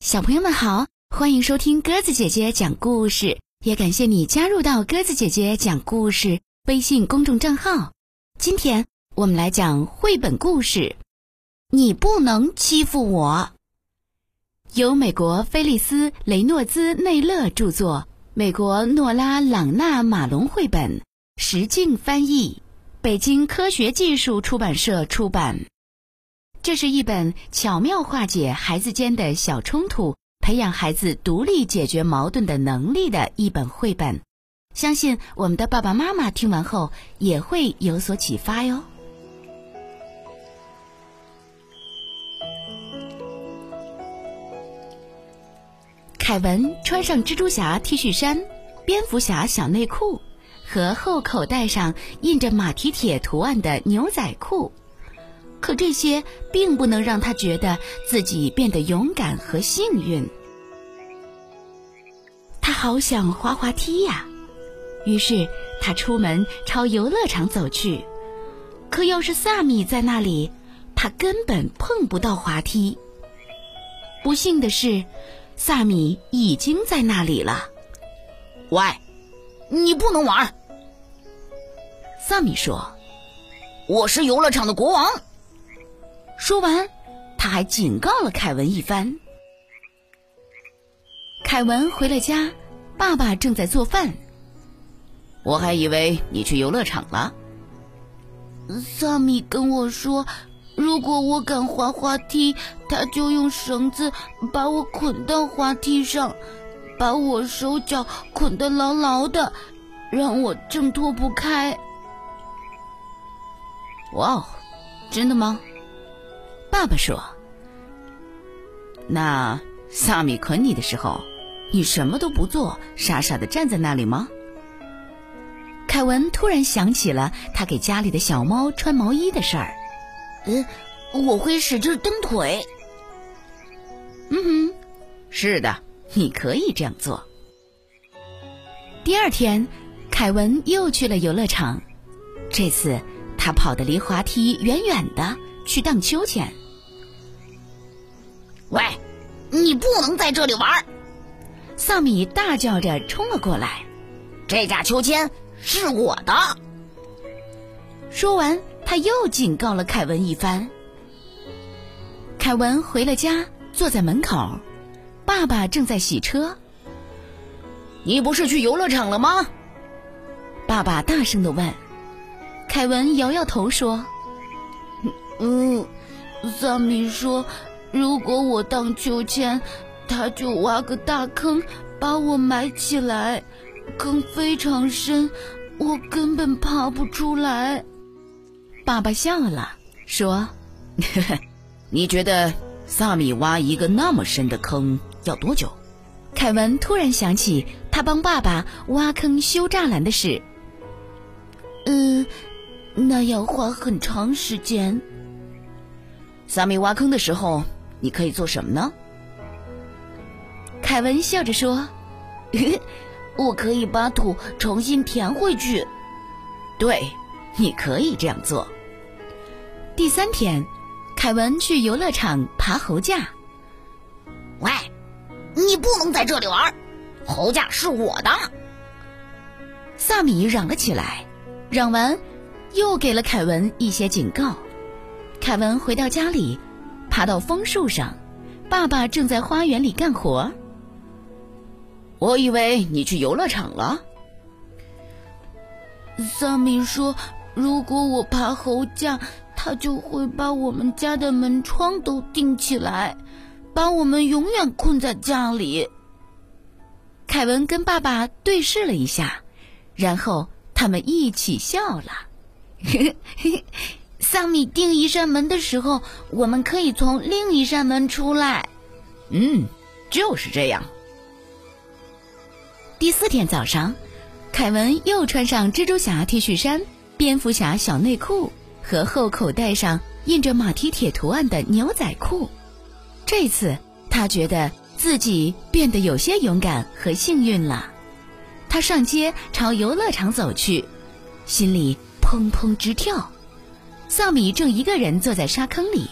小朋友们好，欢迎收听鸽子姐姐讲故事，也感谢你加入到鸽子姐姐讲故事微信公众账号。今天我们来讲绘本故事《你不能欺负我》，由美国菲利斯·雷诺兹内勒著作，美国诺拉·朗纳马龙绘本，石静翻译，北京科学技术出版社出版。这是一本巧妙化解孩子间的小冲突、培养孩子独立解决矛盾的能力的一本绘本。相信我们的爸爸妈妈听完后也会有所启发哟。凯文穿上蜘蛛侠 T 恤衫、蝙蝠侠小内裤和后口袋上印着马蹄铁图案的牛仔裤。可这些并不能让他觉得自己变得勇敢和幸运。他好想滑滑梯呀，于是他出门朝游乐场走去。可要是萨米在那里，他根本碰不到滑梯。不幸的是，萨米已经在那里了。喂，你不能玩！萨米说：“我是游乐场的国王。”说完，他还警告了凯文一番。凯文回了家，爸爸正在做饭。我还以为你去游乐场了。萨米跟我说，如果我敢滑滑梯，他就用绳子把我捆到滑梯上，把我手脚捆得牢牢的，让我挣脱不开。哇哦，真的吗？爸爸说：“那萨米捆你的时候，你什么都不做，傻傻的站在那里吗？”凯文突然想起了他给家里的小猫穿毛衣的事儿。嗯，我会使劲蹬腿。嗯哼，是的，你可以这样做。第二天，凯文又去了游乐场，这次他跑得离滑梯远远的，去荡秋千。你不能在这里玩！萨米大叫着冲了过来。这架秋千是我的。说完，他又警告了凯文一番。凯文回了家，坐在门口，爸爸正在洗车。你不是去游乐场了吗？爸爸大声的问。凯文摇摇头说：“嗯，萨米说。”如果我荡秋千，他就挖个大坑把我埋起来，坑非常深，我根本爬不出来。爸爸笑了，说：“ 你觉得萨米挖一个那么深的坑要多久？”凯文突然想起他帮爸爸挖坑修栅栏的事。嗯，那要花很长时间。萨米挖坑的时候。你可以做什么呢？凯文笑着说：“ 我可以把土重新填回去。”对，你可以这样做。第三天，凯文去游乐场爬猴架。喂，你不能在这里玩，猴架是我的！萨米嚷了起来，嚷完，又给了凯文一些警告。凯文回到家里。爬到枫树上，爸爸正在花园里干活。我以为你去游乐场了。萨米说：“如果我爬猴架，他就会把我们家的门窗都钉起来，把我们永远困在家里。”凯文跟爸爸对视了一下，然后他们一起笑了。桑米定一扇门的时候，我们可以从另一扇门出来。嗯，就是这样。第四天早上，凯文又穿上蜘蛛侠 T 恤衫、蝙蝠侠小内裤和后口袋上印着马蹄铁图案的牛仔裤。这次他觉得自己变得有些勇敢和幸运了。他上街朝游乐场走去，心里砰砰直跳。萨米正一个人坐在沙坑里，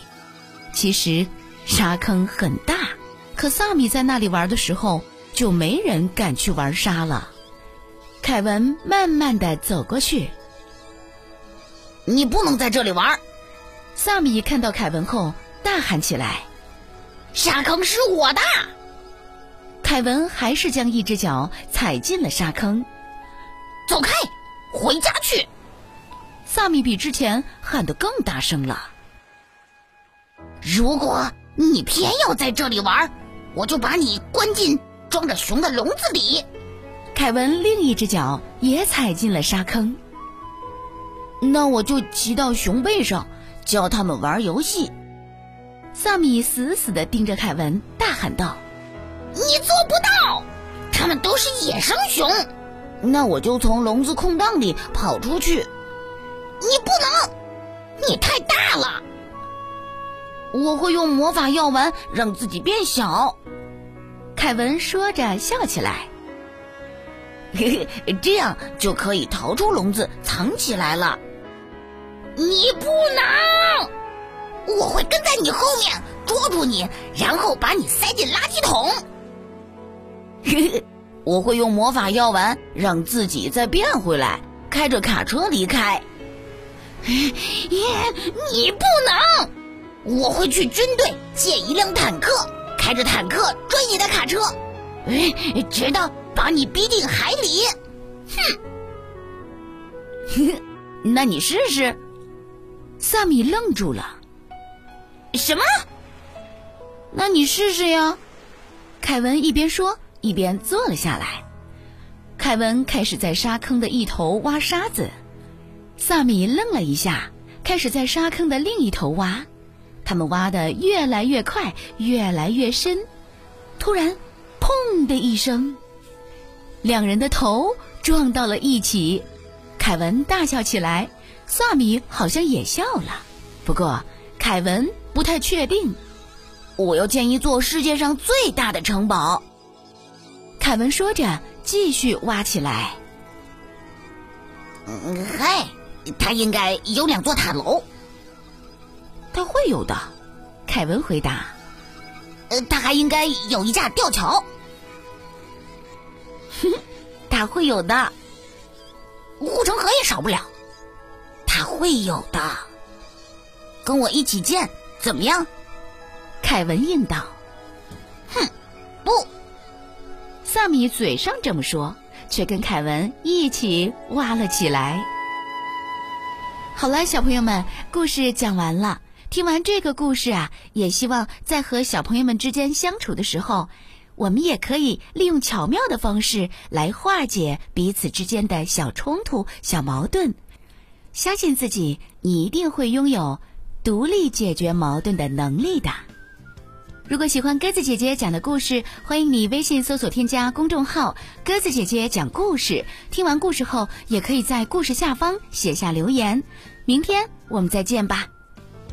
其实沙坑很大，可萨米在那里玩的时候，就没人敢去玩沙了。凯文慢慢的走过去，你不能在这里玩。萨米看到凯文后，大喊起来：“沙坑是我的！”凯文还是将一只脚踩进了沙坑。走开，回家去！萨米比之前喊得更大声了。如果你偏要在这里玩，我就把你关进装着熊的笼子里。凯文另一只脚也踩进了沙坑。那我就骑到熊背上，教他们玩游戏。萨米死死地盯着凯文，大喊道：“你做不到！他们都是野生熊。那我就从笼子空档里跑出去。你不能，你太大了。我会用魔法药丸让自己变小。”凯文说着笑起来。嘿嘿，这样就可以逃出笼子，藏起来了。你不能，我会跟在你后面捉住你，然后把你塞进垃圾桶。嘿嘿，我会用魔法药丸让自己再变回来，开着卡车离开。耶，你不能，我会去军队借一辆坦克，开着坦克追你的卡车，直到。把你逼进海里，哼！那你试试。萨米愣住了。什么？那你试试呀！凯文一边说一边坐了下来。凯文开始在沙坑的一头挖沙子，萨米愣了一下，开始在沙坑的另一头挖。他们挖的越来越快，越来越深。突然，砰的一声。两人的头撞到了一起，凯文大笑起来，萨米好像也笑了。不过凯文不太确定。我要建一座世界上最大的城堡。凯文说着，继续挖起来。嗯，嗨，他应该有两座塔楼。他会有的，凯文回答。呃，他还应该有一架吊桥。哼 他会有的，护城河也少不了。他会有的，跟我一起建怎么样？凯文应道。哼，不。萨米嘴上这么说，却跟凯文一起挖了起来。好了，小朋友们，故事讲完了。听完这个故事啊，也希望在和小朋友们之间相处的时候。我们也可以利用巧妙的方式来化解彼此之间的小冲突、小矛盾。相信自己，你一定会拥有独立解决矛盾的能力的。如果喜欢鸽子姐姐讲的故事，欢迎你微信搜索添加公众号“鸽子姐姐讲故事”。听完故事后，也可以在故事下方写下留言。明天我们再见吧，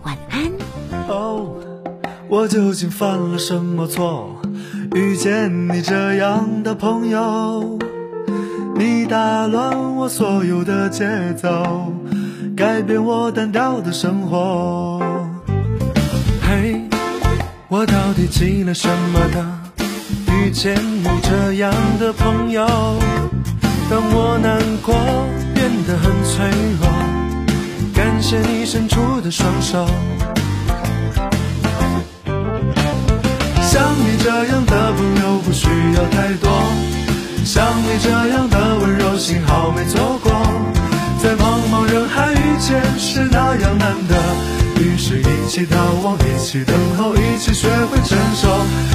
晚安。哦，我究竟犯了什么错？遇见你这样的朋友，你打乱我所有的节奏，改变我单调的生活。我到底积了什么呢？遇见你这样的朋友，当我难过变得很脆弱，感谢你伸出的双手。像你这样的朋友不需要太多，像你这样的温柔，幸好没错过。在茫茫人海遇见是那样难得，于是一起逃亡，一起等候，一起学会承受。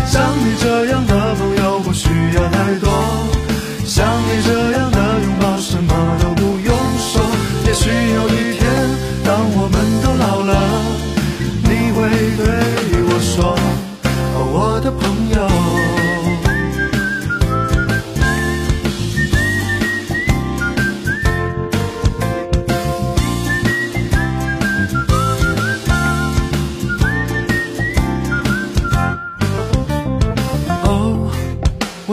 像你这样的朋友不需要太多，像你这样的拥抱，什么都不用说。也许有一天，当我们都老了，你会对我说。哦我的朋友，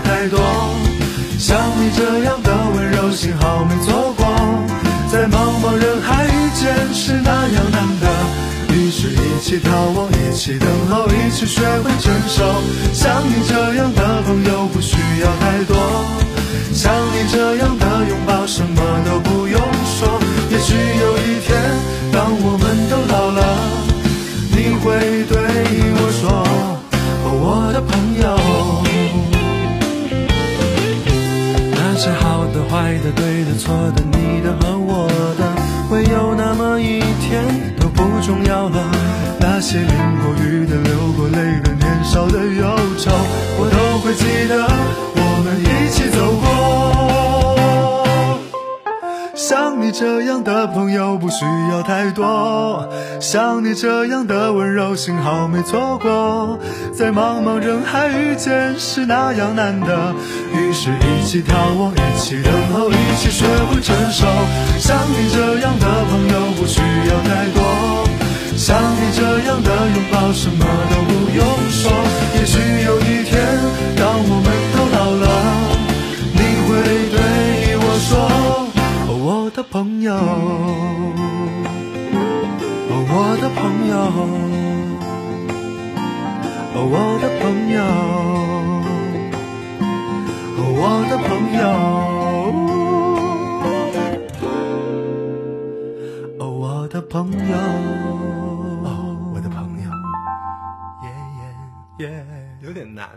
太多，像你这样的温柔，幸好没错过，在茫茫人海遇见是那样难得，于是一起逃亡，一起等候，一起学会承受。像你这样的朋友不需要太多，像你这样的爱、的、对的、错的、你的和我的，会有那么一天都不重要了。那些淋过雨的、流过泪的、年少的忧愁，我都会记得，这样的朋友不需要太多，像你这样的温柔，幸好没错过。在茫茫人海遇见是那样难得，于是一起眺望，一起等候，一起学会承受。像你这样的朋友不需要太多，像你这样的拥抱，什么都不用说。也许有一天，当我们都老了，的朋友，哦，我的朋友，哦，我的朋友，哦，我的朋友，哦，我的朋友，哦，我的朋友，耶耶耶，有点难。